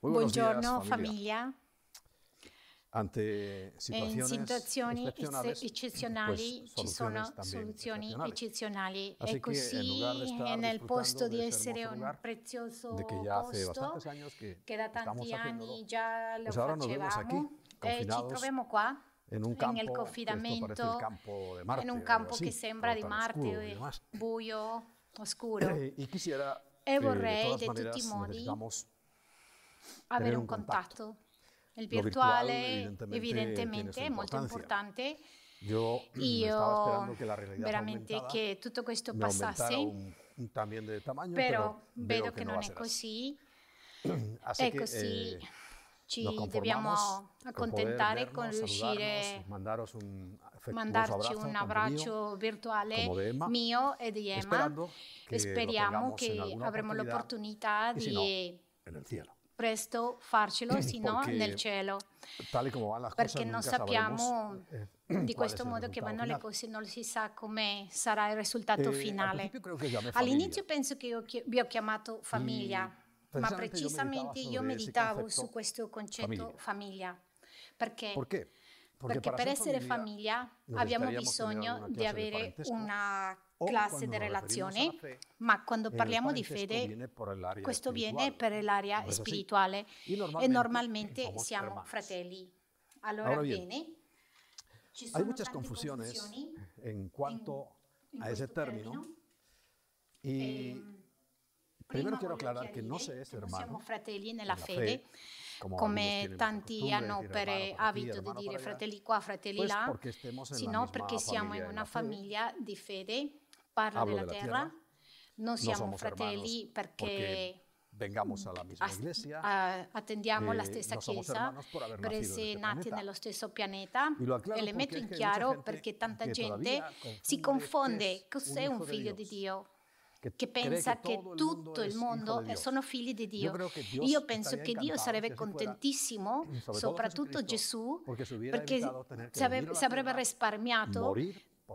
Muy Buongiorno días, familia. famiglia. Ante In situaciones situazioni eccezionali pues, ci sono soluzioni eccezionali. Así e lugar de così è nel posto di essere un prezioso posto que che da tanti anni già lo facevamo. e ci confinados troviamo qua en un nel campo que esto parece el confinamento Marte in un campo así, che sembra di Marte buio oscuro. Quisiera E eh, vorrei, de de todas tutti i modi, avere un un contacto. contatto. Il Lo virtual, virtuale evidentemente, è molto importante. Yo Io realidad veramente che tutto questo passasse, un, un tamaño, però vedo che no non a è così. Así e que, così. eh, ci dobbiamo accontentare con vernos, riuscire mandaros un mandarci un abbraccio virtuale mio e di Emma. Speriamo che avremo l'opportunità di no. Presto farcelo, se no nel cielo. Tal y como van las perché non sappiamo eh, di questo modo che vanno le cose, non si sa come sarà il risultato Eh, al finale. All'inizio penso che io vi ho chiamato famiglia, ma precisamente io meditavo io meditavo su questo concetto famiglia. famiglia. Perché? ¿Por qué? Perché per ser essere famiglia necesitaríamos abbiamo bisogno di avere una classe di relazione, fe, ma quando parliamo di fede, viene questo viene per l'area ¿No spirituale. E normalmente normalmente siamo hermanos. fratelli. Allora Ahora bien, bene, ci Hay sono muchas confusiones confusioni en cuanto in a ese término. y Ehm, primero prima quiero voglio aclarar que no chiarire se es che non hermano siamo fratelli nella fede, come tanti hanno per abito di dire fratelli qua, fratelli là, sino perché siamo in una famiglia di fede, parlo Hablo della terra, non siamo fratelli perché porque vengamos a la misma as- iglesia. a- attendiamo la eh, stessa chiesa per essere nati nello stesso pianeta. E le metto in chiaro perché tanta gente si confonde cos'è un figlio di. Dio che pensa che tutto il mondo sono figli di Dio. Io penso che Dio sarebbe fuera, contentissimo, todo soprattutto Gesù, perché si, avrebbe risparmiato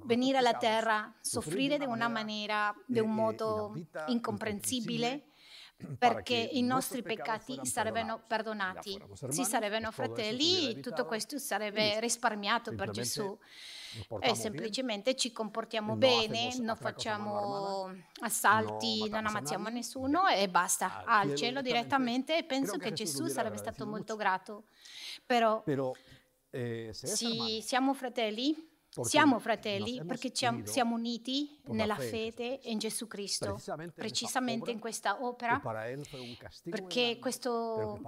venire alla terra, soffrire di una maniera, di un modo incomprensibile, perché i nostri peccati sarebbero perdonati. Hermanos, sarebbero fratelli, tutto questo sarebbe risparmiato per Gesù. E bien, semplicemente ci comportiamo bene, non facciamo assalti, no non ammazziamo nessuno e basta, al cielo direttamente. e penso che Gesù sarebbe stato molto grato. Però eh, sì, siamo fratelli, siamo fratelli perché siamo uniti nella fede. in Gesù Cristo, precisamente in questa que opera, perché questo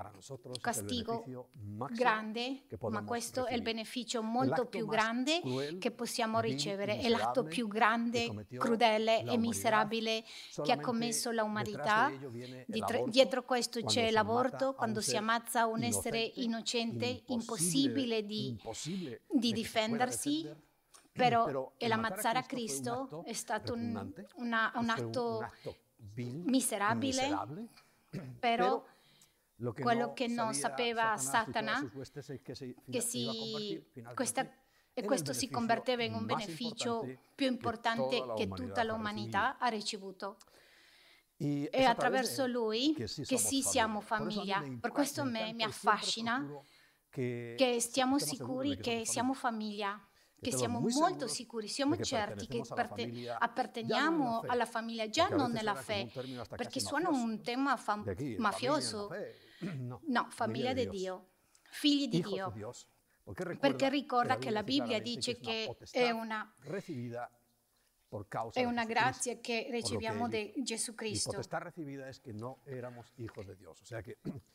castigo grande, ma questo è il beneficio molto più grande che possiamo ricevere, è l'atto più grande, crudele e miserabile che ha commesso la detrás umanità. de ello viene el Dietro, questo c'è l'aborto, quando si ammazza un essere innocente, impossibile di, di difendersi, però Pero el el matar ammazzare a Cristo è stato un, una- un atto un vil, miserabile, miserable, però lo que quello no che non sapeva Satana se che si convertir finalmente questa, e questo si converteva in un beneficio importante più importante che tutta l'umanità ha ricevuto. E a attraverso lui che sì che sì siamo famiglia. Per questo me mi affascina que che stiamo sicuri che siamo famiglia, che siamo molto sicuri, siamo certi che parte- apparteniamo alla famiglia già non nella fe, perché suona un tema mafioso. No, famiglia di Dio, figli di Dio. Perché ricorda che la Bibbia dice dice que es che una è potestad una recibida por causa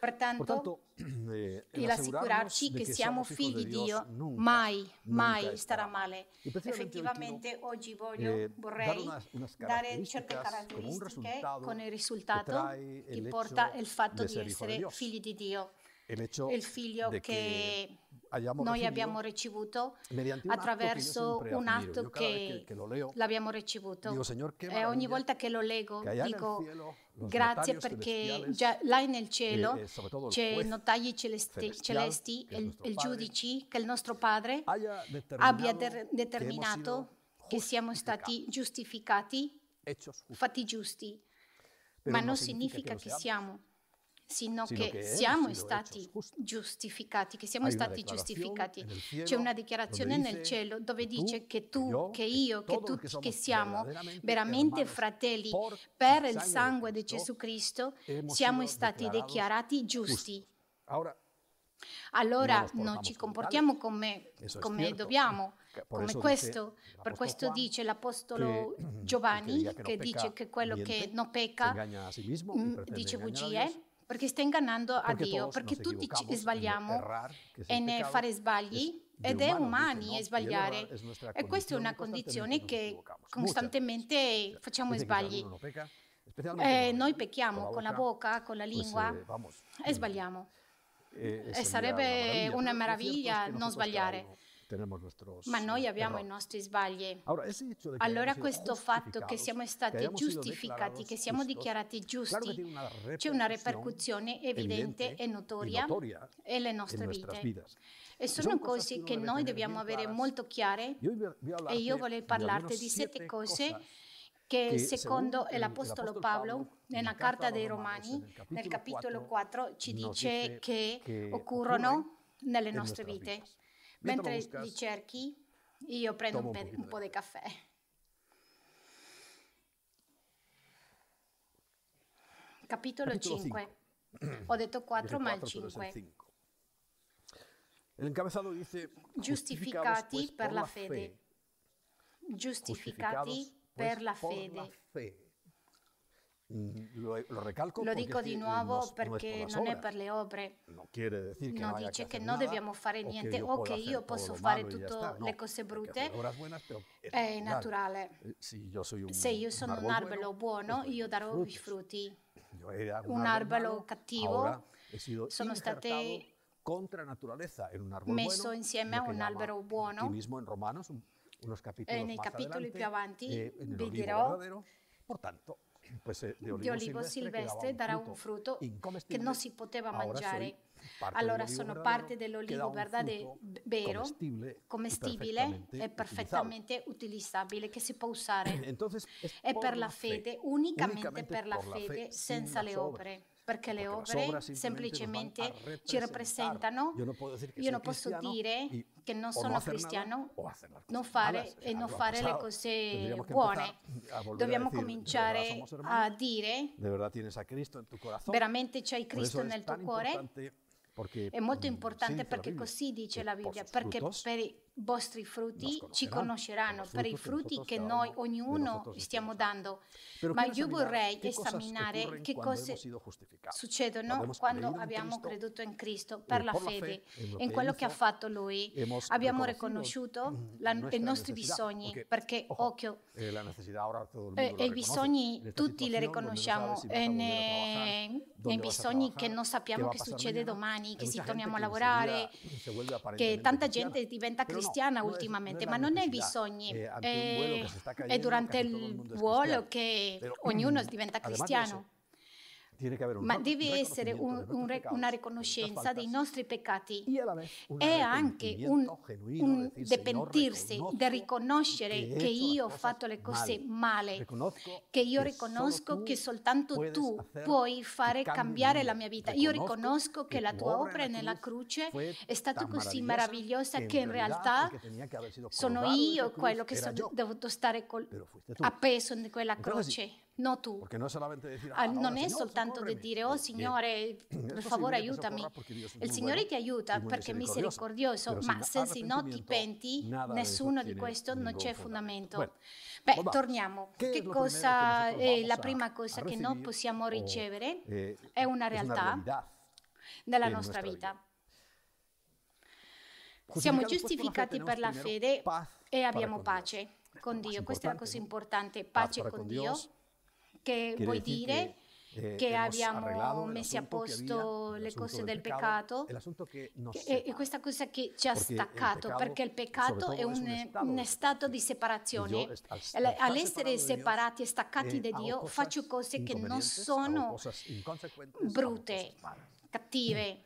Pertanto, il assicurarci che siamo figli di Dio mai, mai starà male. Effettivamente oggi voglio, vorrei dare certe caratteristiche con il risultato che porta il fatto di essere figli di Dio. Il figlio che noi abbiamo ricevuto attraverso un atto che, l'abbiamo ricevuto. e ogni volta che lo leggo dico grazie perché già là nel cielo c'è i notai celesti, il, il giudice, che il nostro Padre abbia determinato che siamo stati giustificati, fatti giusti. Ma non significa che siamo sino, sino che, che siamo stati giustificati, che siamo stati giustificati. C'è una dichiarazione nel cielo dove dice che tu, che io, che tutti che, che siamo veramente fratelli per il sangue di Gesù Cristo, siamo stati dichiarati giusti. Allora non ci comportiamo come, come dobbiamo, come questo. Per questo dice l'Apostolo Giovanni che dice che quello che non pecca mm, dice bugie perché sta ingannando a Dio, perché tutti ci sbagliamo errar, e fare sbagli ed è umani no? sbagliare e questa è una condizione che costantemente facciamo sbagli. Eh, noi pecchiamo con la bocca, con la lingua e sbagliamo. E sarebbe una meraviglia non sbagliare tenemos nuestros Ma noi abbiamo errori. i nostri sbagli. Allora questo fatto che siamo stati giustificati, che siamo dichiarati giusti, c'è una ripercussione evidente e notoria nelle nostre vite. E sono cose che noi dobbiamo avere molto chiare e io vorrei parlarti di sette cose che secondo l'Apostolo Paolo nella Carta dei Romani, nel capitolo 4, ci dice che occorrono nelle nostre vite. Mentre buscas, li cerchi, io prendo un, pe- un, po' di caffè. Capitolo, 5. Ho detto 4, ma il 5. 5. El dice, giustificati per la fede. Giustificati per la fede. La fe. Lo, lo, recalco. Lo dico di nuovo no, perché no non obras. è per le opere. No, quiere decir que no, no dice che, che non dobbiamo fare niente o che io posso fare tutte le cose brutte. Buenas, è naturale. Un, Se io sono un, un albero buono, bueno, io darò frutos. i frutti. Un albero cattivo sono state messo bueno, insieme a un albero buono. Romanos, eh, nei capitoli più avanti vi dirò. Por di olivo, olivo silvestre, darà un frutto che non si poteva mangiare. Allora sono parte dell'olivo vero, comestibile, comestibile e perfettamente utilizzabile, che si può usare. Entonces, è per la fede, unicamente per la fede, senza le opere perché le opere semplicemente ci rappresentano. Io non posso dire che, non, posso dire che non sono no cristiano, nada, non fare e non fare le cose buone. Dobbiamo cominciare a dire, veramente c'hai Cristo nel tuo cuore. È molto importante perché così dice la Bibbia, perché per vostri frutti ci conosceranno. per i frutti che noi ognuno stiamo dando. Ma io vorrei esaminare che cose succedono quando abbiamo creduto in Cristo per la fede, in quello che ha fatto Lui. Abbiamo riconosciuto la, i nostri bisogni perché, occhio, eh, eh i bisogni tutti li riconosciamo, nei eh, bisogni che non sappiamo che succede domani, che si torniamo a lavorare, eh, che tanta gente diventa cristiana cristiana ultimamente, ma non nei bisogni. È, è eh, durante il vuolo che ognuno diventa cristiano un ma deve essere un, un re, una riconoscenza dei nostri peccati. e anche un, un pentirsi, di riconoscere che io ho fatto le cose male, che io riconosco che soltanto tu puoi fare cambiare la mia vita. Io riconosco che la tua opera nella croce è stata così meravigliosa che in realtà sono io quello che sono dovuto stare appeso in quella croce no tú. No decir, ah, non è soltanto di dire, oh Signore, per favore aiutami. Il Signore ti aiuta perché è misericordioso, ma se no ti penti, nessuno di questo non c'è fondamento. Beh, torniamo. Che cosa è la prima cosa che non possiamo ricevere? È una realtà della nostra vita. Siamo giustificati per la fede e abbiamo pace con Dio. Questa è la cosa importante, pace con Dio che Quiere vuol dire che, che abbiamo messo a posto le cose del peccato, peccato che che, e questa cosa che ci ha staccato, perché il peccato è un, un, stato di separazione. All'essere separati e staccati da Dio faccio cose che non sono brutte, cattive.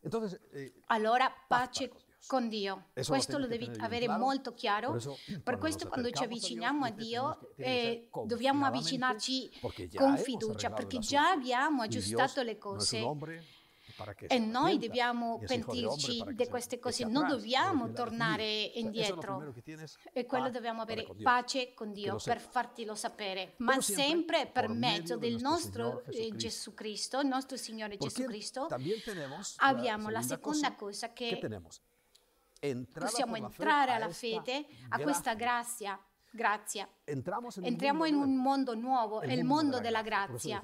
Entonces, eh, allora pace con Dio. Questo lo devi avere molto chiaro. per questo quando ci avviciniamo a Dio eh, dobbiamo avvicinarci con fiducia perché già abbiamo aggiustato le cose. E noi dobbiamo pentirci di queste cose, non dobbiamo tornare indietro. E quello dobbiamo avere pace con Dio per fartelo sapere, ma sempre per mezzo del nostro Gesù eh, Cristo, il nostro Signore Gesù Cristo, abbiamo la seconda cosa che possiamo entrare alla fede, a questa grazia. Grazia. Entriamo in un mondo nuovo, è il mondo della grazia.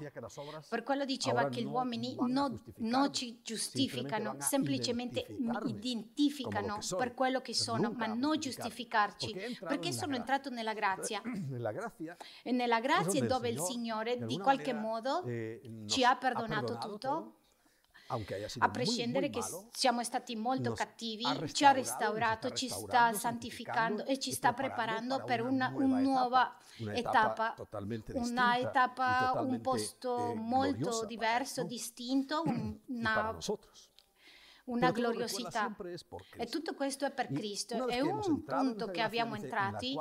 Per quello diceva che gli uomini non, non ci giustificano, semplicemente identificano per quello che sono, ma non giustificarci, perché sono entrato nella grazia. E nella grazia dove il Signore, di qualche modo, ci ha perdonato tutto a prescindere che siamo stati molto cattivi, ci ha restaurato, ci sta santificando e ci sta preparando per una, nuova etapa, una etapa, un posto molto diverso, distinto, una una gloriosità. E tutto questo è per Cristo. È un punto che abbiamo entrati,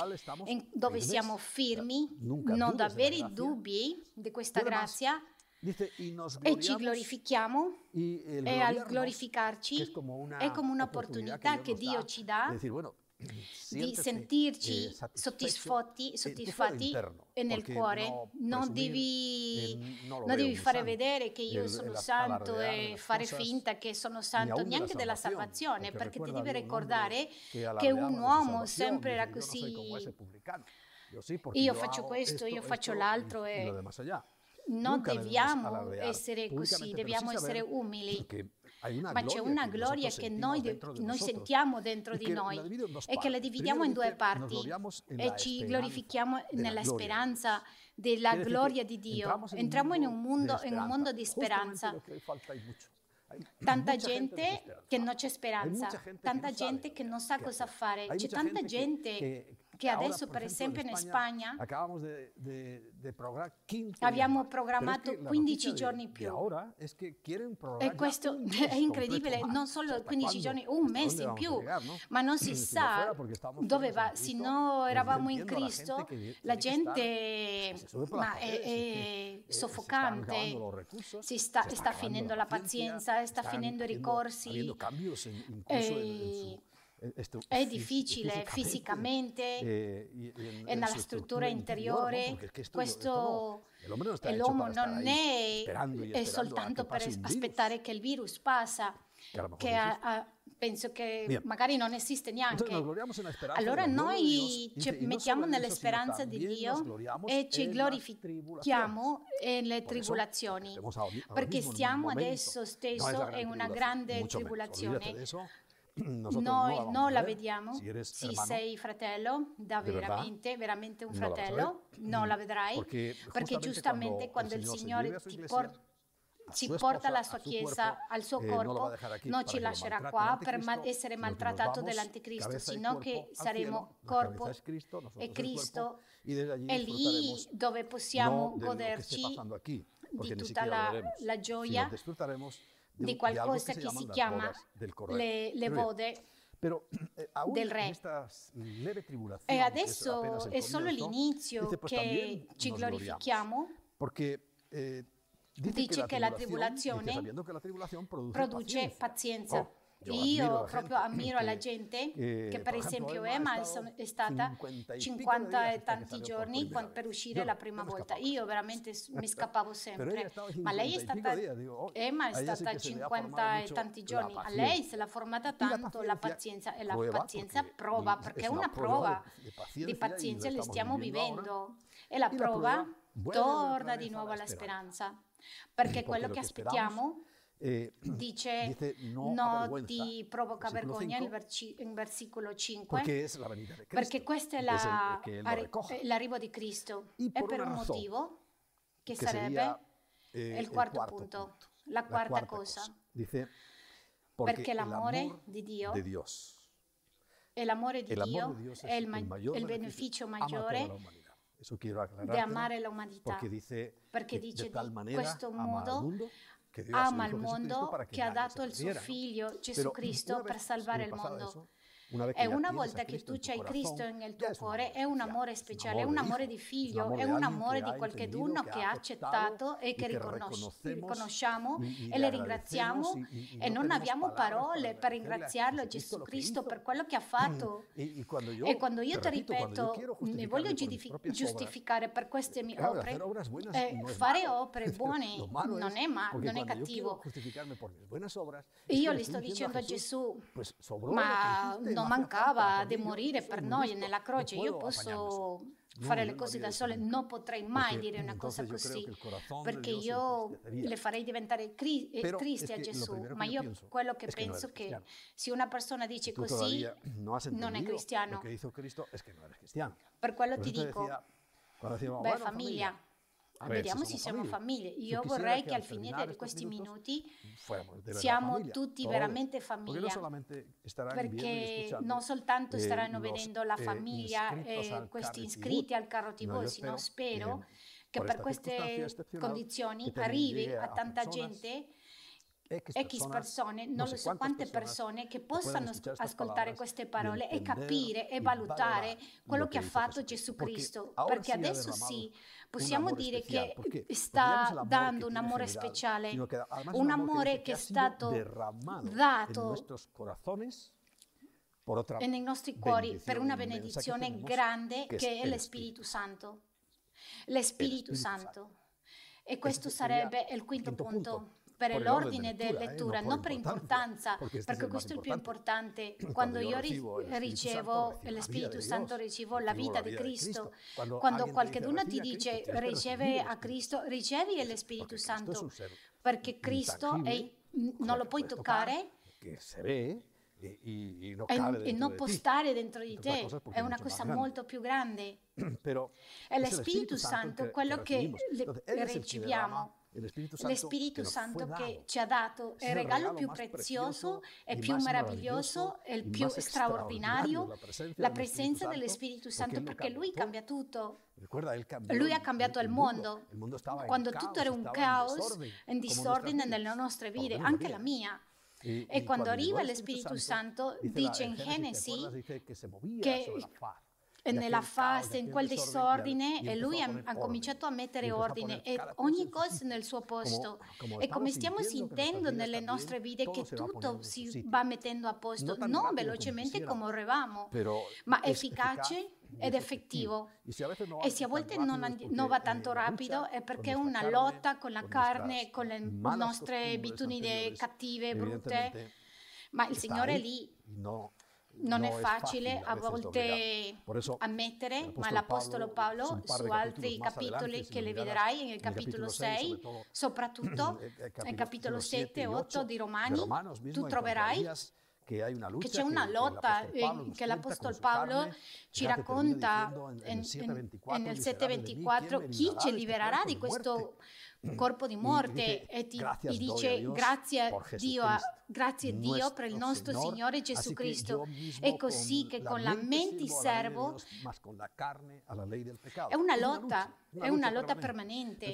dove siamo firmi, non avere dubbi di questa grazia e ci glorifichiamo e al glorificarci è come un'opportunità che Dio ci dà di sentirci soddisfatti, soddisfatti e nel cuore. Non devi, non devi fare vedere che io sono santo e fare finta che sono santo neanche della salvazione, perché ti devi ricordare che un uomo sempre era così. Io faccio questo, io faccio l'altro e non dobbiamo essere così, dobbiamo essere umili. Ma c'è una gloria che noi, noi sentiamo dentro di noi e che la dividiamo in due parti e ci glorifichiamo nella speranza della gloria di Dio. Entriamo in un mondo, in un mondo di speranza. tanta gente che non c'è speranza, tanta gente che non sa cosa fare, c'è tanta gente che adesso per esempio in Spagna abbiamo programmato 15 giorni più. E questo è incredibile, non solo 15 giorni, un mese in più, ma non si sa dove va, se no eravamo in Cristo, la gente ma è, è soffocante, si sta, sta finendo la pazienza, sta finendo i ricorsi. E, è difficile fisicamente e, e, e nella struttura, struttura interiore, interiore questo, questo e l'uomo non è, sperando, è soltanto per aspettare che il virus passa che a, a, penso che Bien. magari non esiste neanche. Allora noi ci mettiamo nella speranza di Dio e ci glorifichiamo eh, nelle tribolazioni, perché stiamo adesso stesso in una grande tribolazione. Noi non la vediamo. Sì, sei fratello, da veramente, veramente un fratello. Non la vedrai. Perché, perché giustamente quando, il Signore ti porta ci porta la sua Chiesa al suo corpo, non ci lascerà qua per essere maltrattato dall'anticristo, sino che saremo corpo e Cristo è lì dove possiamo goderci di tutta la, la gioia di, qualcosa che si chiama, che si chiama le, le vode Pero, eh, del re. e adesso è solo l'inizio che, ci glorifichiamo perché eh, dice, dice che, la tribolazione, che la tribolazione produce, produce pazienza. pazienza. Oh. Io, ammiro proprio ammiro che, la gente che, che per esempio Emma è stata 50 e tanti giorni per uscire la prima volta. Io veramente mi scappavo sempre. Ma lei è stata, Emma è stata 50 e tanti giorni. A lei se l'ha formata tanto la pazienza e la pazienza prova, perché è una prova di pazienza le stiamo vivendo. E la prova torna di nuovo alla speranza, perché quello che aspettiamo eh, dice, dice no, no ti provoca vergogna 5, in, versicolo 5 perché, es la Cristo, perché questa è la, es el, eh, l'arrivo di Cristo. E per un motivo che, che sarebbe eh, il quarto, quarto punto, punto, la quarta, la quarta cosa. cosa. Dice, perché l'amore di Dio de Dios, el amore di el Dio è il, ma- il beneficio maggiore di amare l'umanità perché dice, perché dice di questo modo ama il mondo, che ha dato dado el su Hijo Jesucristo para salvar el mundo è una volta che tu c'hai Cristo nel tuo cuore, è un amore speciale, è un amore di figlio, è un amore di qualcheduno che ha accettato e che riconosciamo e le ringraziamo e non abbiamo parole per ringraziarlo Gesù Cristo per quello che ha fatto. E quando io ti ripeto, mi voglio giustificare per queste mie opere, fare opere buone non è, male, non è cattivo. Io gli sto dicendo a Gesù, ma non non mancava di morire per noi nella croce. Io posso fare le cose da sole, non potrei mai dire una cosa così, perché io le farei diventare cri- eh, triste a Gesù, ma io quello che penso è che se una persona dice così non è cristiano. Per quello ti dico, beh famiglia, Vediamo se siamo famiglie. famiglie. Io vorrei che al fine di questi minuti siamo tutti veramente famiglia. Perché non soltanto staranno vedendo la famiglia, eh, questi iscritti al carro TV, sino spero che per queste condizioni arrivi a tanta gente. X persone, non lo so quante persone che possano ascoltare queste parole e capire e valutare quello che ha fatto Gesù Cristo, perché adesso sì possiamo dire speciale, che sta dando un amore speciale, general, un amore che è stato dato e nei nostri cuori per una benedizione grande che, è l'Espirito Santo. L'Espiritu Santo. Santo. E questo sarebbe il quinto, quinto punto. punto eh, per l'ordine della lettura, non per importanza, perché questo è il più importante. Quando io ricevo l'Espíritu Santo, ricevo la vita di Cristo. Quando qualcuno ti dice riceve a Cristo, ricevi l'Espíritu Santo, perché Cristo è, non lo puoi toccare. E, non può stare dentro di te è una cosa molto più grande. Però, è l'Espíritu Santo quello che riceviamo l'Espíritu Santo, che ci ha dato il regalo più prezioso e più meraviglioso e più straordinario, la presenza dell'Espíritu Santo, perché Lui cambia tutto. Lui ha cambiato il mondo, quando tutto era un caos, un disordine nelle nostre vite, anche la mia. E quando arriva l'Espíritu Santo, dice in Genesi che nella fase, in quel disordine e lui ha, cominciato a mettere ordine e ogni cosa nel suo posto. E come stiamo sentendo nelle nostre vite che tutto si va mettendo a posto, non velocemente come vorremmo, ma efficace ed effettivo. E se a volte non, non, va tanto rapido è perché è una lotta con la carne, con le nostre abitudini cattive, brutte, ma il Signore è lì non no es fácil a volte eso, admettere, ma l'Apostolo Paolo, Paolo su altri capitoli che le vedrai nel capitolo 6, soprattutto nel capitolo 7 e 8 di Romani, tu troverai che c'è una lotta eh, che l'Apostolo Paolo ci racconta nel 724 chi ci libererà di questo corpo di morte e ti, ti dice Dios, grazie Dio, grazie Dio per il nostro Señor. Signore Gesù Cristo. È così che con la mente servo è una lotta, è una lotta permanente.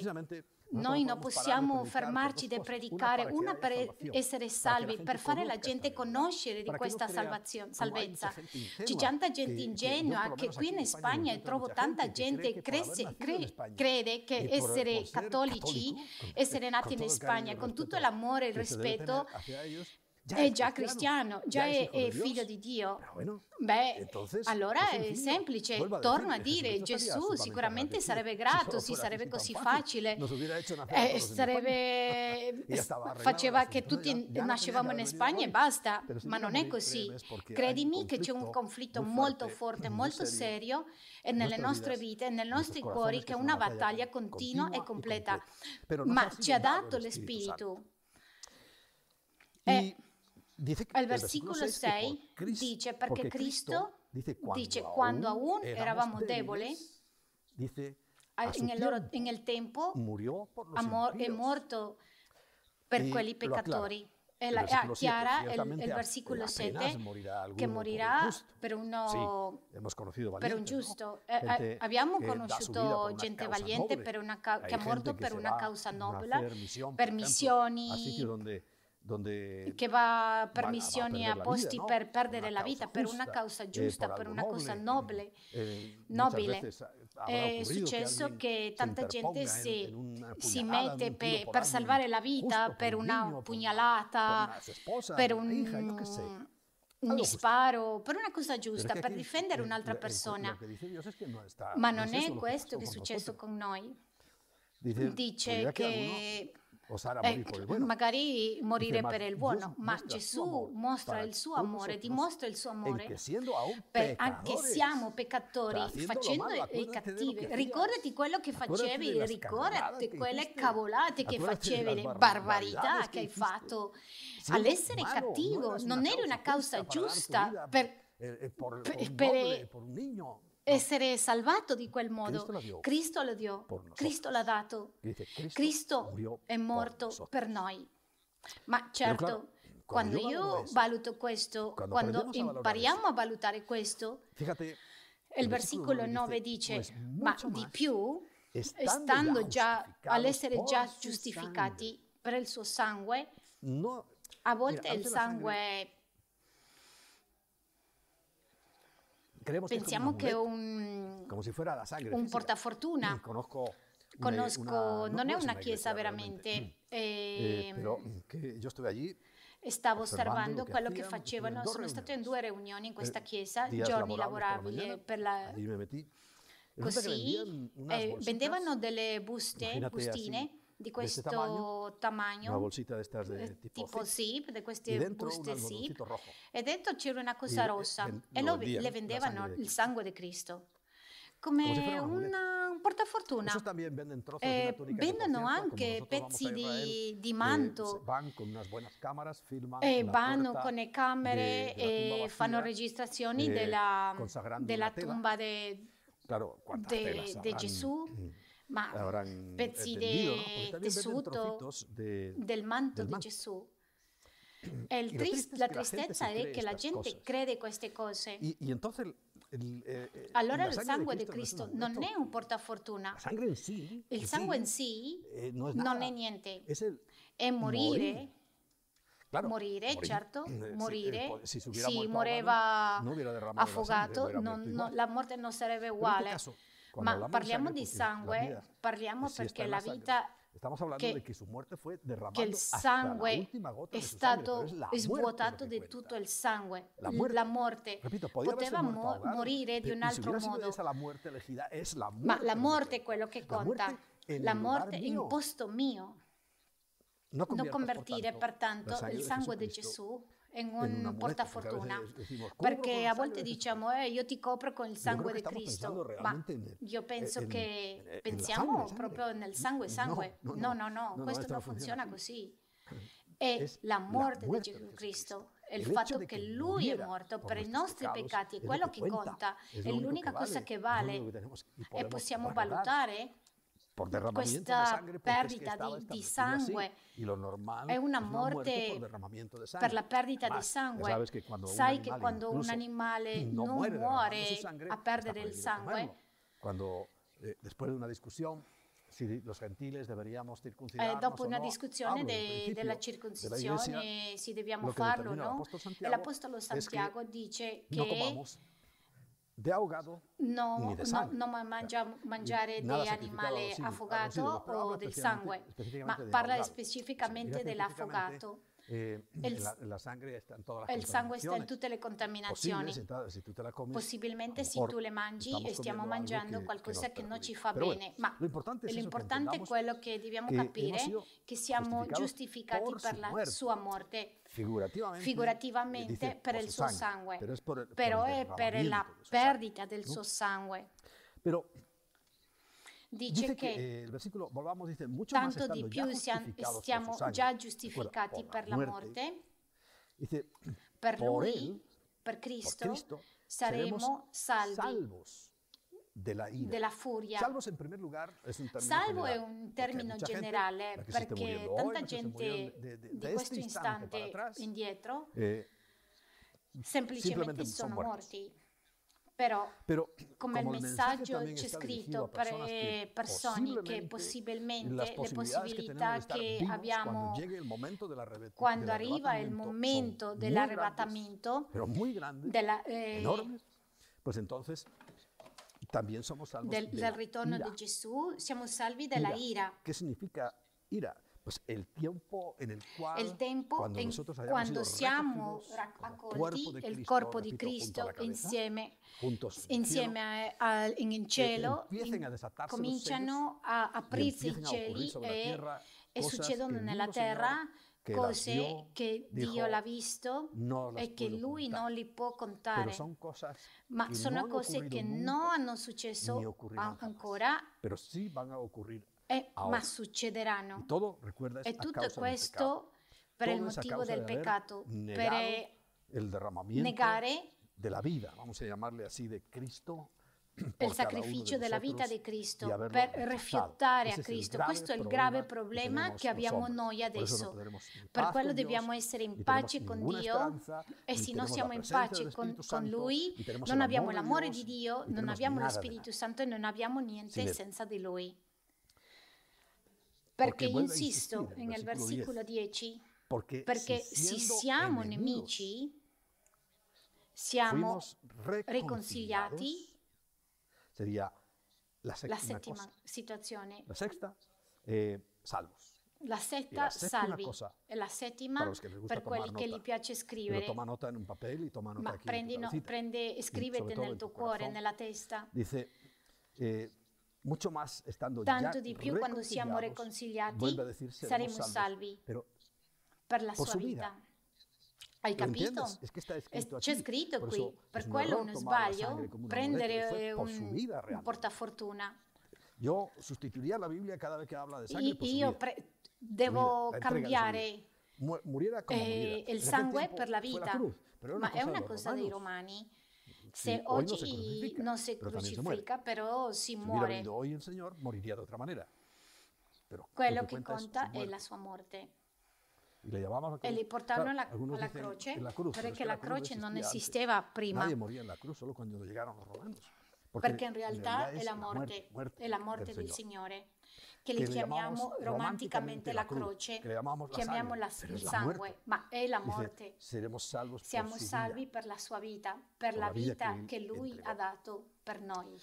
Noi non possiamo fermarci di predicare una per essere salvi, per fare la gente conoscere di questa salvezza. C'è tanta gente ingenua che qui in Spagna trovo tanta gente che crede che essere cattolici, essere nati in Spagna con tutto l'amore e il rispetto già è, già cristiano, già è, è figlio di Dio. Beh, allora è semplice, torno a dire, Gesù sicuramente sarebbe grato, sì, sarebbe così facile, eh, sarebbe, faceva che tutti nascevamo in Spagna e basta, ma non è così. Credimi che c'è un conflitto molto forte, molto serio nelle nostre vite, nei nostri cuori, che è una battaglia continua e completa, ma ci ha dato lo Spirito. E Y Eh, dice que Al el versículo versículo 6 que por 6 Cristo- dice perché porque Cristo dice cuando, dice quando aún eravamo deboli, dice a- su en el, loro- tiempo, en el tempo murió por los ha mor- è impíos. morto per Y quelli lo aclara. peccatori. E El la- versículo siete, chiara il, ciertamente il a- versiculo apenas 7 morirá alguno che por un morirà justo. per uno Sì, hemos conocido per un valientes, ¿no? giusto. Eh, eh, Gente abbiamo che dà su vida conosciuto por una gente causa valiente noble. per una ca- Hay che ha morto gente que per se una va causa a nobile, hacer misión, per por ejemplo, missioni, a sitios donde, che va per va- va a missioni perder a la posti vida, no? per perdere la vita, per una causa eh, giusta, por per una cosa nobile. Eh, nobile. È successo che tanta gente si, si mette un pe- per salvare la vita, per un una por- pugnalata, su esposa, per un, hija, un justo. disparo, per una cosa giusta, que per difendere eh, un'altra eh, persona. Que que Ma no non è que questo che è successo con noi. Dice, Dice che alguno osara eh, por el bueno. magari morire ma per il buono, ma Gesù mostra il suo amore, dimostra il suo amore. Per, anche siamo peccatori, facendo i cattivi. Ricordati quello che facevi, ricordati quelle cavolate che facevi, le barbarità che hai fatto. All'essere cattivo non eri una causa giusta per eh, eh, per- un per- essere salvato di quel modo. Cristo lo dio. Cristo l'ha dato. Dice, Cristo, è morto per noi. Ma certo, quando io valuto questo, quando impariamo a valutare questo, il versicolo 9 9 dice, ma di più, estando stando già, all'essere già giustificati per il suo sangue, a volte il sangue, creemos que es pensiamo como che è un como si fuera la sangre un física. portafortuna. Conozco una- Conosco, una- non è es una chiesa realmente, veramente, eh, ehm, pero que yo estuve allí Stavo osservando che quello che facevano. Sono stato in riunioni. due riunioni in questa Eh, chiesa, giorni la lavorabili per la. Y resulta que così. eh, vendevano delle buste, bustine así, di questo este tamaño, una bolsita de estas de eh, tipo, tipo zip, zip, di y queste un buste zip, rojo. e dentro c'era una cosa E- rossa e- e lo vendían, le vendevano di il sangue di Cristo. Come un una- un portafortuna. Eh, vendono anche pezzi di, di eh, manto. E vanno puerta con le camere e fanno registrazioni eh, della, della tumba de, Claro, de- de Gesù, mm, ma habrán pezzi eh, de vendido, ¿no? Tessuto de, del manto del di manto. Gesù. E il Y lo tris- triste es la la tristezza se è che la gente crede queste cose. Y, y entonces, el, eh, eh, Allora la il sangue di no un Cristo non è un portafortuna. La sí, Il sangue in sé eh, no non è niente. El È morire, morir. Claro, morire, morir. certo, Eh, si- morire. eh, po- si se hubiera si no la sangre, affogato, muerto no- igual. la morte non sarebbe Pero uguale. cuando Ma parliamo di sangue, parliamo perché la vita che- muerte che il sangue è sangre, stato muerte svuotato di tutto il sangue, La muerte. la morte. Repito, Poteva mo- morire di un altro modo, la muerte muerte ma la morte è quello che conta. muerte La morte mío. in posto mio. No Non conviertas, convertire pertanto il sangue di Gesù en un portafortuna. veces decimos, "Cubro Perché a volte diciamo, eh, io ti copro con il sangue di Cristo, ma io penso en- che en pensiamo proprio nel sangue, sangue. no, No, no. questo esto non no funziona funziona così. È la la morte di Gesù Cristo, il fatto che Lui è morto per i nostri peccati, è lo quello que che conta, è l'unica cosa che vale e possiamo valutare questa perdita di, di sangue è una morte per la perdita di sangue. Sai che quando un animale no non muore a perdere il sangue. Cuando eh, eh, dopo o una discussione de- della de la circoncisione, se dobbiamo farlo determina no? l'Apostolo Santiago dice che de ahogado no, ni de no, sangre. non mangia- mangiare Nada di animale affogato o del sangue, ma de parla ahogado. specificamente dell'affogato. eh, en la, la il sangue sta in tutte le contaminazioni. comes, Possibilmente se tu le mangi e stiamo mangiando que- qualcosa che non ci fa bueno, bene, ma l'importante è quello che dobbiamo capire, che siamo giustificati per la sua morte, figurativamente, figurativamente dice, per il su suo sangue, el- por però è per la perdita del suo sangue. Pero Dice, dice che que eh, volvamos, dice, tanto di più ya siam- justificados por stiamo già giustificati per la morte, Dice, per Lui, per Cristo, saremo salvi. Salvos de la ira. della furia. Salvos en primer lugar es un término Salvo è general, un termine mucha gente, generale perché muriendo hoy, tanta gente de- de- di de questo instante para istante atrás, indietro eh, semplicemente simplemente sono son muertos. morti. Però pero come il el mensaje messaggio c'è scritto per persone che possibilmente le possibilità che abbiamo del arrebet- quando arriva il momento dell'arrebatamento, della, eh, pues entonces también somos salvos del, de del la ritorno ira. di Gesù, siamo salvi dalla ira. ¿Qué significa ira? Pues el tiempo en el cual Il tempo cuando in- nosotros hayamos quando sido siamo recogidos ra- como accolti, cuerpo de il Cristo, corpo di repito, junto a Cristo la cabeza, insieme, juntos en el insieme cielo, a- a- in cielo empiecen in- a desatarse los cominciano a y aprirsi i empiecen a ocurrir cieli sobre la e, tierra e cosas succedono que el nella mismo terra Señor que las cose che dijo, Dio l'ha visto e che lui contar. non li può contare. son Ma sono cose che non hanno successo ancora, pero sí van a ocurrir eh, ahora. ma succederanno. Todo, recuerda, E tutto questo per il motivo del peccato, per eh, derramamiento negare de la vida, vamos a llamarle así, de Cristo. il sacrificio de della vita di Cristo per rifiutare a Cristo. Questo è il grave problema che abbiamo noi adesso. Per quello dobbiamo essere in pace con Dio e se non siamo in pace con, con Lui, non abbiamo l'amore di Dio, non abbiamo lo Spirito. Santo e non abbiamo niente senza di Lui. Perché insisto nel versicolo 10, Porque, perché se siamo nemici, siamo riconciliati, sería la séptima, la settima cosa. situazione, La sexta, eh, salvos. la setta la séptima salvi cosa, e la settima para los que les gusta per quelli che nota, gli piace scrivere. toma nota en un papel y toma nota Ma aquí prendi, no- prende scrivete nel tuo tu cuore, corazón. nella testa. Dice, eh, mucho más estando Tanto di più quando siamo riconciliati saremo salvos, salvi Pero per la sua su vita. Hai ¿lo capito? Es que E escrito c'è scritto qui, eso per es quello uno la sbaglio, un prendere eh, un, un portafortuna. Yo sustituiría la Biblia cada vez que habla de sangre I- por su io pre- devo la cambiare eh, il sangue per la vita. era Ma è una cosa dei romani. Se oggi non si crucifica, però si muore. Quello que che es conta è la sua morte. Y le llamamos la E cruz. li portarono Claro, alla dicen croce, la cruz, pero es que la cruz croce non existía prima. Nadie moría en la cruz solo cuando llegaron los romanos. Perché in realtà è la morte, muerte è la morte del Señor. Signore, che li chiamiamo romanticamente la croce, la chiamiamo la- il la sangue, ma è la Dice, morte. salvos Siamo salvi vida. per la sua vita, per la la vita che che Lui entregò. ha dato per noi.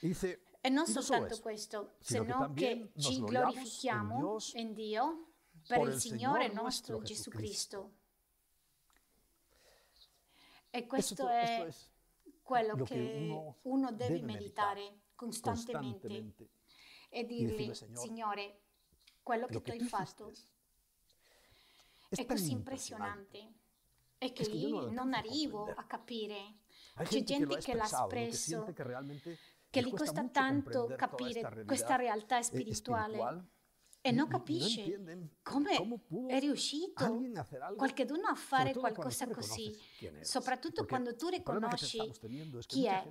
Dice, E non y no soltanto questo, sino también che ci glorifichiamo in Dio per il Signore nostro Gesù. Cristo. E Esto, questo to- è quello lo che uno uno deve deve meditare meditar costantemente e dirgli, decirle, "Señor, Signore, quello che tu hai fatto è così impressionante e che io lo non arrivo a capire. C'è gente, che l'ha espresso, che gli costa tanto capire esta questa realtà spirituale e non capisce come è riuscito qualcheduno a fare qualcosa così, soprattutto quando tu riconosci chi è.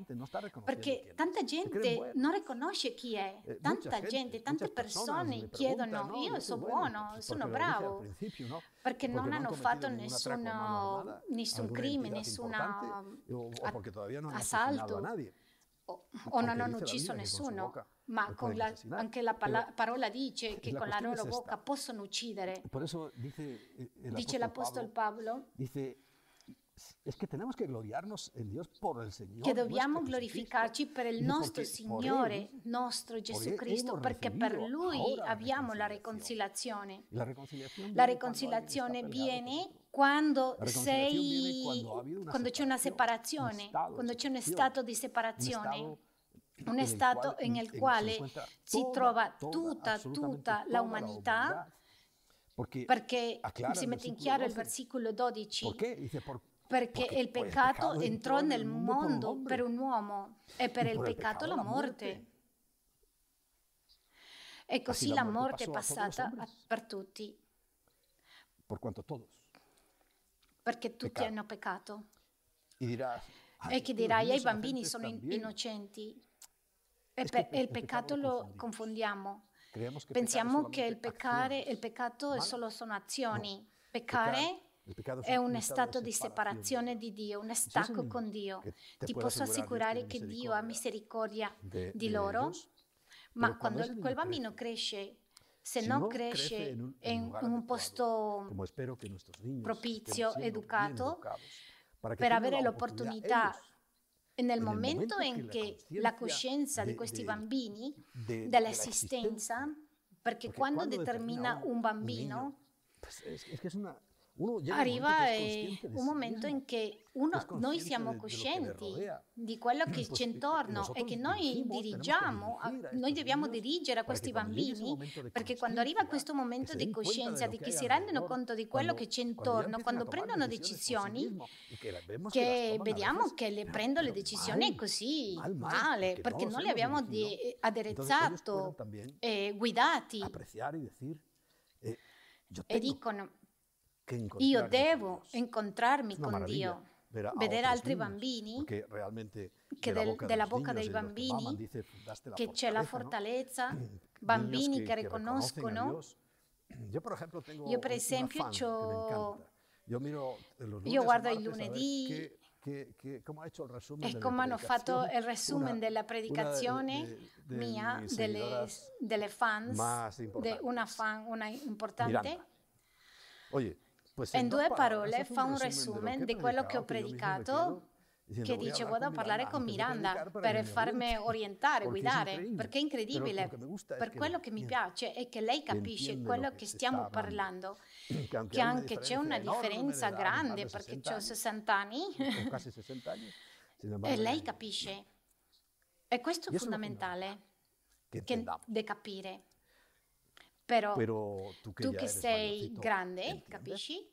Perché tanta gente non riconosce chi è, Eh, tanta gente, tante persone chiedono preguntan, "No, io sono buono, sono bravo, perché non no han hanno fatto a nessun, crimine, nessun assalto. O, o non hanno ucciso con nessuno, ma con la- anche la pala- parola dice che la con la loro bocca possono uccidere. Dice eh, el Dice l'Apostolo Pablo, dice, es que tenemos que gloriarnos en Dios por el Señor. che dobbiamo glorificarci per il nostro Signore, Él, nostro Gesù Cristo, perché per Lui abbiamo la riconciliazione. La riconciliazione viene. Quando sei quando quando c'è una separazione, un quando c'è un stato di separazione, un stato in il quale si trova tutta, tutta la umanità, perché si mette in chiaro il 12. versicolo 12, ¿Por qué? Dice, por, perché il peccato entrò nel mondo per un uomo e per il peccato la morte. E così la morte è passata per tutti, por cuanto todos. Perché tutti Peccato. hanno peccato. Y dirás, E che "Ay, dirai ai bambini sono in- también". innocenti. e pe- il peccato lo confondiamo. Es Pensiamo che il peccare, il peccato è solo sono azioni. Pecar- Peccare è un stato di separazione di Dio, un stacco con Dio. Ti posso assicurare che Dio ha misericordia di loro, ma quando quel bambino cresce, se si non no cresce crece en un- in un posto que nuestros niños propizio, educato, per avere l'opportunità nel momento in che che la coscienza di questi bambini, de- dell'esistenza, perché quando determina un- un un bambino, arriva eh, un momento in che uno, noi siamo le coscienti rodea. di quello che c'è eh, intorno e che noi dirigiamo, noi dobbiamo dirigere a questi bambini perché quando arriva questo momento di coscienza, di che si rendono conto di quello che c'è intorno, quando prendono decisioni, che vediamo che le pero- prendono le decisioni così mal, mal, male, perché no non li abbiamo pueden aderezzato, eh, guidati. apreciar y decir, eh, yo e tengo dicono que io encontrarme con devo Dios". incontrarmi Es una con maravilla Dio, ver a vedere otros altri niños, bambini porque realmente che de la del- boca de della los bocca niños dei y de los que bambini maman dice, "Fundaste la che c'è la fortaleza", ¿no? fortalezza, Niños bambini che reconocen a riconoscono. Dios. Yo, por ejemplo, tengo Io, per un- esempio, una fan que me c'ho- encanta. Yo miro eh, los lunes Io o guardo i martes a ver lunedì qué- qué- qué- cómo ha hecho el resumen E de mi come hanno fatto predicación il resumen una- della una de- predicazione de- de mia, mis delle, seguidoras delle fans, más de importantes. una fan, una importante. Miranda. Oye, pues In due parole fa un resumen di quello che ho predicato, che "Voy a dice vado a parlare con Miranda per farmi oriente". orientare, guidare, perché è incredibile. Per que quello lo che mi piace è che lei capisce quello lo che stiamo parlando, che anche c'è una differenza grande de perché 60 ho años, 60 anni con casi 60 años, sin e lei capisce. E questo è fondamentale che de capire. Però Pero tú que che eres sei grande, ¿entiendes? capisci?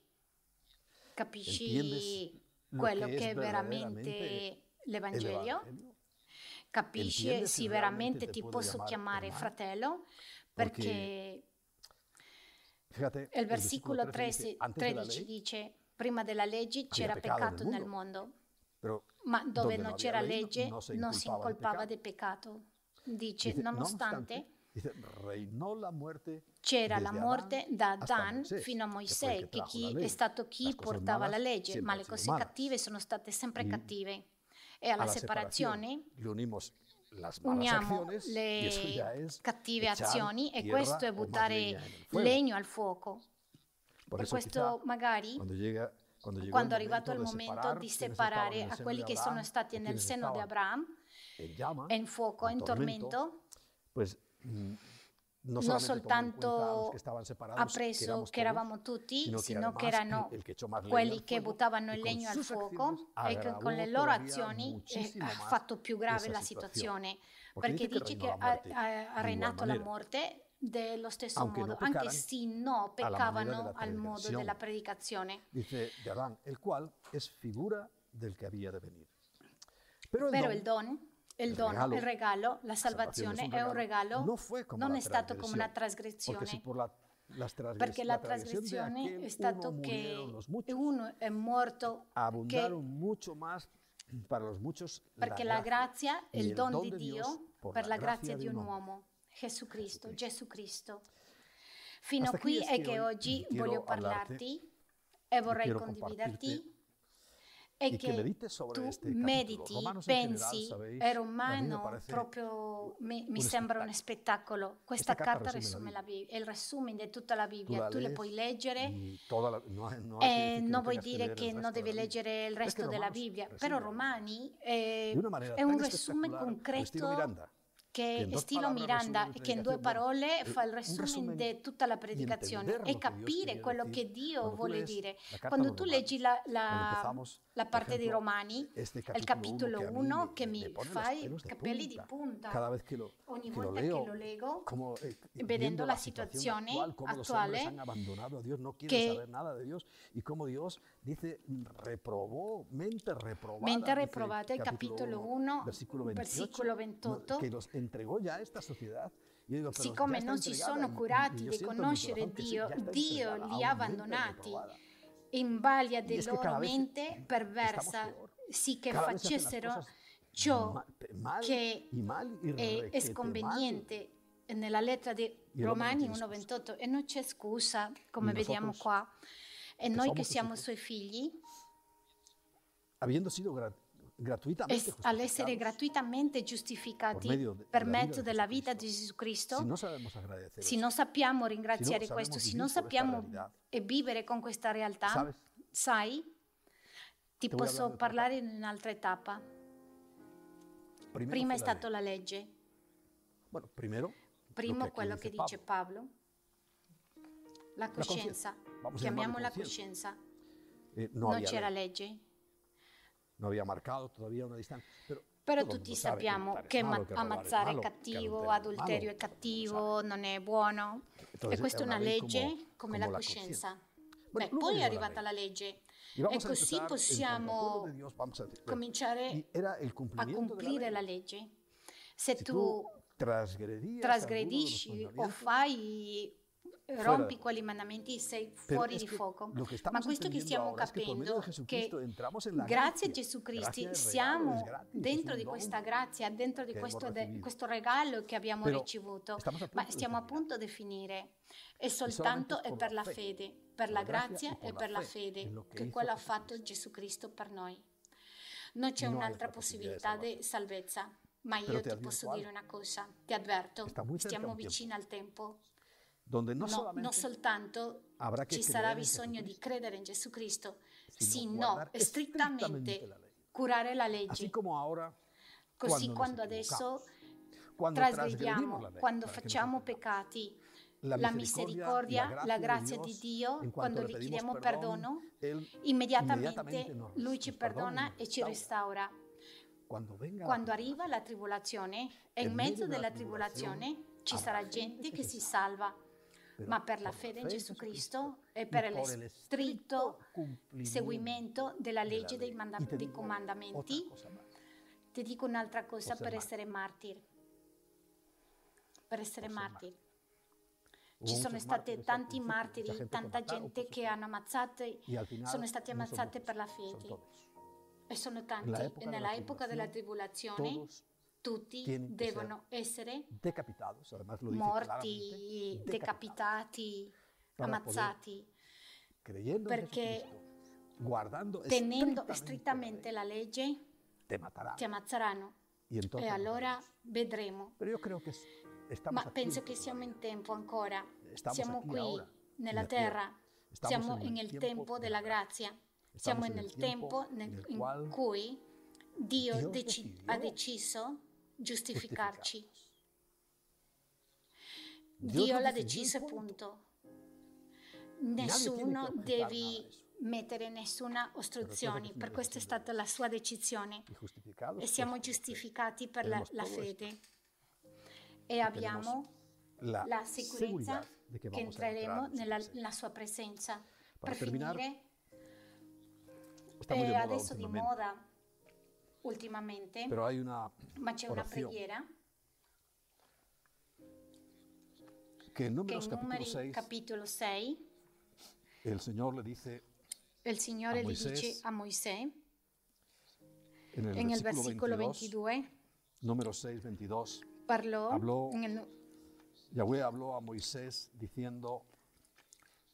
Capisci Entiendes lo quello que che è veramente el l'Evangelio? Evangelio? Capisci se veramente ti posso chiamare fratello? Perché Perché il versicolo 13, dice, antes de la 13 ley, dice, prima della legge c'era peccato nel mondo, pero ma dove donde non c'era legge non si incolpava del peccato. Dice, dice, no nonostante c'era la morte da Moisés, fino a Mosè, que che chi è stato chi portava la legge, ma le cose cattive sono state sempre cattive. E alla separazione uniamo le cattive azioni e questo è buttare legno al fuoco. Per questo magari quando è arrivato il momento di separare a quelli che sono stati nel seno di llama, in fuoco, in tormento, pues mm, no, a los soltanto ha preso che eravamo tutti, sino che erano el leña quelli che buttavano il legno al fuoco e che con le loro azioni eh, ha fatto più grave la situazione. Porque Perché dice che ha, reinato la morte dello stesso Aunque modo, no anche se no peccavano al modo della predicazione. Dice de Adán, el cual es figura del que había de venir. Pero el Però il don, il, il dono, regalo, il regalo, la salvazione un è un regalo, fue como non la è stato come una trasgressione. la, Perché la de trasgressione è stato uno che uno è morto muchos perché la grazia è il el don don di Dio per la la grazia di un un uomo, Gesù Cristo, Gesù Cristo. Fino Hasta qui è che oggi voglio parlarti e vorrei condividerti y que che medites sobre tu este capítulo. mediti, general, pensi, sabéis, è romano, parece proprio mi, mi un sembra un spettacolo. Questa carta carta resume resume la Bibbia, è il resumen di tutta la Tú Bibbia, la tu le puoi leggere. la- no, no que e que non no vuoi que dire che non devi leggere il Es que resto della Bibbia, resume però Romani manera è un al concreto che è stilo Miranda e che in due parole fa il resumen di tutta la predicazione e capire quello che Dio vuole dire. Quando tu leggi la, la- la parte ejemplo, Romani, il capitolo uno que a mí 1 me- che mi fa i capelli di punta. Ogni volta che lo leggo, eh, vedendo la situazione attuale, che- dice, reprobó, mente reprobada, Mente dice reprobata, il capitolo 1, versículo 28, versículo no, 28, que los entregó ya a esta sociedad. Yo digo, pero siccome non si sono curati di conoscere Dio, Dio li ha abbandonati reprobada. in balia que loro mente perversa, sì che facessero ciò che è, sconveniente nella lettera di Romani Romani non c'è 1,28 e non c'è scusa, come vediamo qua. E noi che siamo suoi figli, es- all'essere gratuitamente giustificati de- per mezzo della vita di Gesù Cristo, se non sappiamo ringraziare Se questo, se non sappiamo e vivere con questa realtà, ¿sabes? sai, ti Te posso parlare in un'altra tappa. Primero Prima è stata la legge, Bueno, primero, primo quello che dice Pablo, la coscienza. coscienza, Vamos a chiamiamola coscienza, Eh, no, non c'era legge, no había marcado todavía una distancia. Pero, Però tutti sappiamo che ma- ammazzare è cattivo, adulterio è cattivo, non è buono. E questa è una legge come, la la coscienza. Beh, poi è la arrivata la legge e così possiamo cominciare a la complire la legge. Se tu trasgredisci o fai rompi quegli mandamenti sei Pero fuori di fuoco. Ma questo che stiamo ahora es que capendo che grazie a. Gesù Cristo siamo dentro di questa grazia, dentro di questo, de- questo regalo che abbiamo Pero ricevuto. Ma stiamo appunto a definire. E soltanto è per la la fe, fede, per la grazia e per la fe fede che quello ha fatto Gesù Cristo per noi. Non c'è un'altra possibilità di salvezza, ma io ti posso dire una cosa, ti avverto, stiamo vicini al tempo. Donde no, No, non soltanto ci sarà bisogno di credere in Gesù Cristo, sino sì, no, strettamente la curare la Así legge. como ahora, Così quando equivocamos, adesso cuando trasgrediamo, ley, quando facciamo peccati, La misericordia, la grazia di Dio, quando gli chiediamo perdono, immediatamente Lui ci perdona e ci restaura. Quando arriva la tribolazione e in mezzo della tribolazione ci sarà gente che si salva, ma per la fede in Gesù Cristo e per il stretto seguimento della de la legge dei, dei comandamenti, ti dico un'altra cosa per essere martiri. Per essere. Hubo Ci sono muchos stati tanti martiri, tanta gente che hanno ammazzato, sono stati ammazzati per la fede. E sono tanti. E época de nella la epoca della tribolazione tutti devono essere dice morti, decapitati, ammazzati, perché guardando tenendo strettamente la legge ti ammazzeranno. E allora vedremo. Ma penso en che siamo in tempo ancora. Siamo qui nella terra. Siamo nel tempo de della la grazia. Siamo nel tempo in cui Dio deci- ha deciso giustificarci. Dio l'ha deciso, punto. Nessuno devi mettere nessuna ostruzione, per fino questo è stata la sua decisione. E siamo giustificati per la, la fede. E abbiamo la, sicurezza che entreremo nella, nella sua presenza. Per finire, muy eh, adesso di moda ultimamente, Pero hay una ma c'è una preghiera. Che Números capítulo Numeri 6 capitolo 6 el Señor le dice il Signore gli dice a el e nel versículo versicolo 22, 22 Números 6, 22, parlò, Hablò- nel- Yahweh habló a Moisés diciendo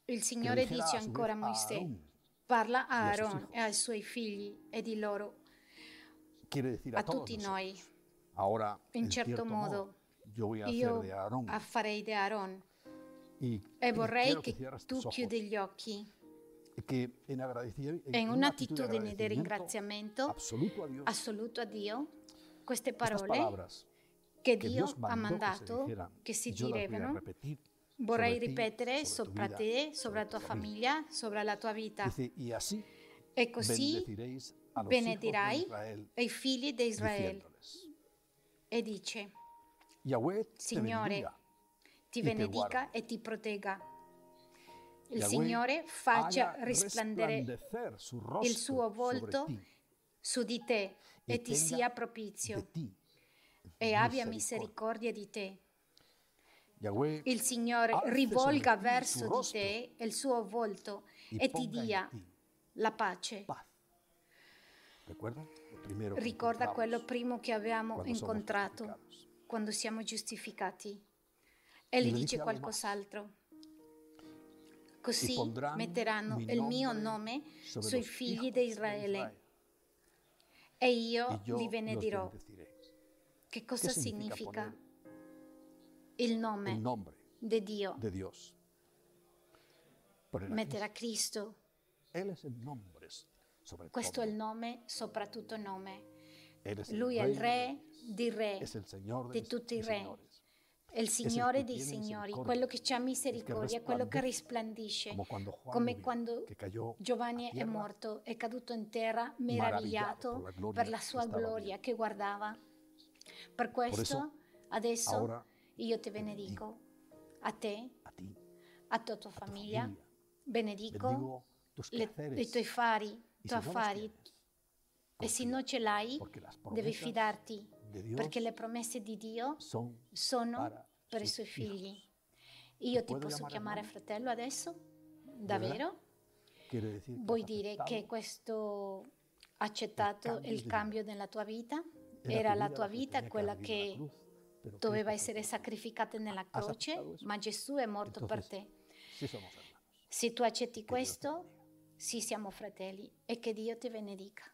il Signore dice ancora a Aarón, parla a Aaron e ai suoi figli e di loro, quiere decir a, a todos tutti noi. Ahora, In en certo cierto modo, yo voy a hacer Io de Aarón. farei di Aaron y, e y vorrei che cierres tu chiudi gli occhi. E in un'attitudine di ringraziamento absoluto a Dios, assoluto a Dio queste parole palabras che que Dio Dios ha mandato che si a direvano, vorrei ripetere sopra te, sopra la tu tua famiglia, sopra la tua vita. E così benedirai i figli di Israele. E dice, Signore, ti benedica e ti protegga. Il Signore faccia risplendere il suo volto su di te e ti sia propizio e abbia misericordia. di te. Il Signore rivolga verso di te il suo volto e ti dia la pace. paz. Recuerda Recuerda lo primero que Ricorda quello primo che abbiamo incontrato quando siamo giustificati. E gli dice algo qualcos'altro. Così metteranno il mio nome sui figli di Israele e io li bendeciré. Che cosa ¿Qué significa? Il nome di Dio. a Cristo. Él es el nombre Questo è il nome, soprattutto nome. Es el Lui è il re di re, di tutti i re. è il Signore dei signori, quello che ha il misericordia, quello che risplandisce, come quando Giovanni è morto, è caduto in terra meravigliato per la sua gloria che guardava. Per questo adesso io ti benedico, a te, a tutta tua famiglia, benedico le- i tuoi fari, los affari. E se non ce l'hai, devi fidarti, perché le promesse di Dio son sono per i suoi figli. Io ti posso chiamare fratello adesso? Davvero? Vuoi dire che questo accettato cambio il cambio nella tua vita? Era tu la tua vita quella che doveva essere sacrificata nella croce, ma Gesù è morto per te. Se tu accetti questo, sì siamo fratelli e che Dio ti benedica.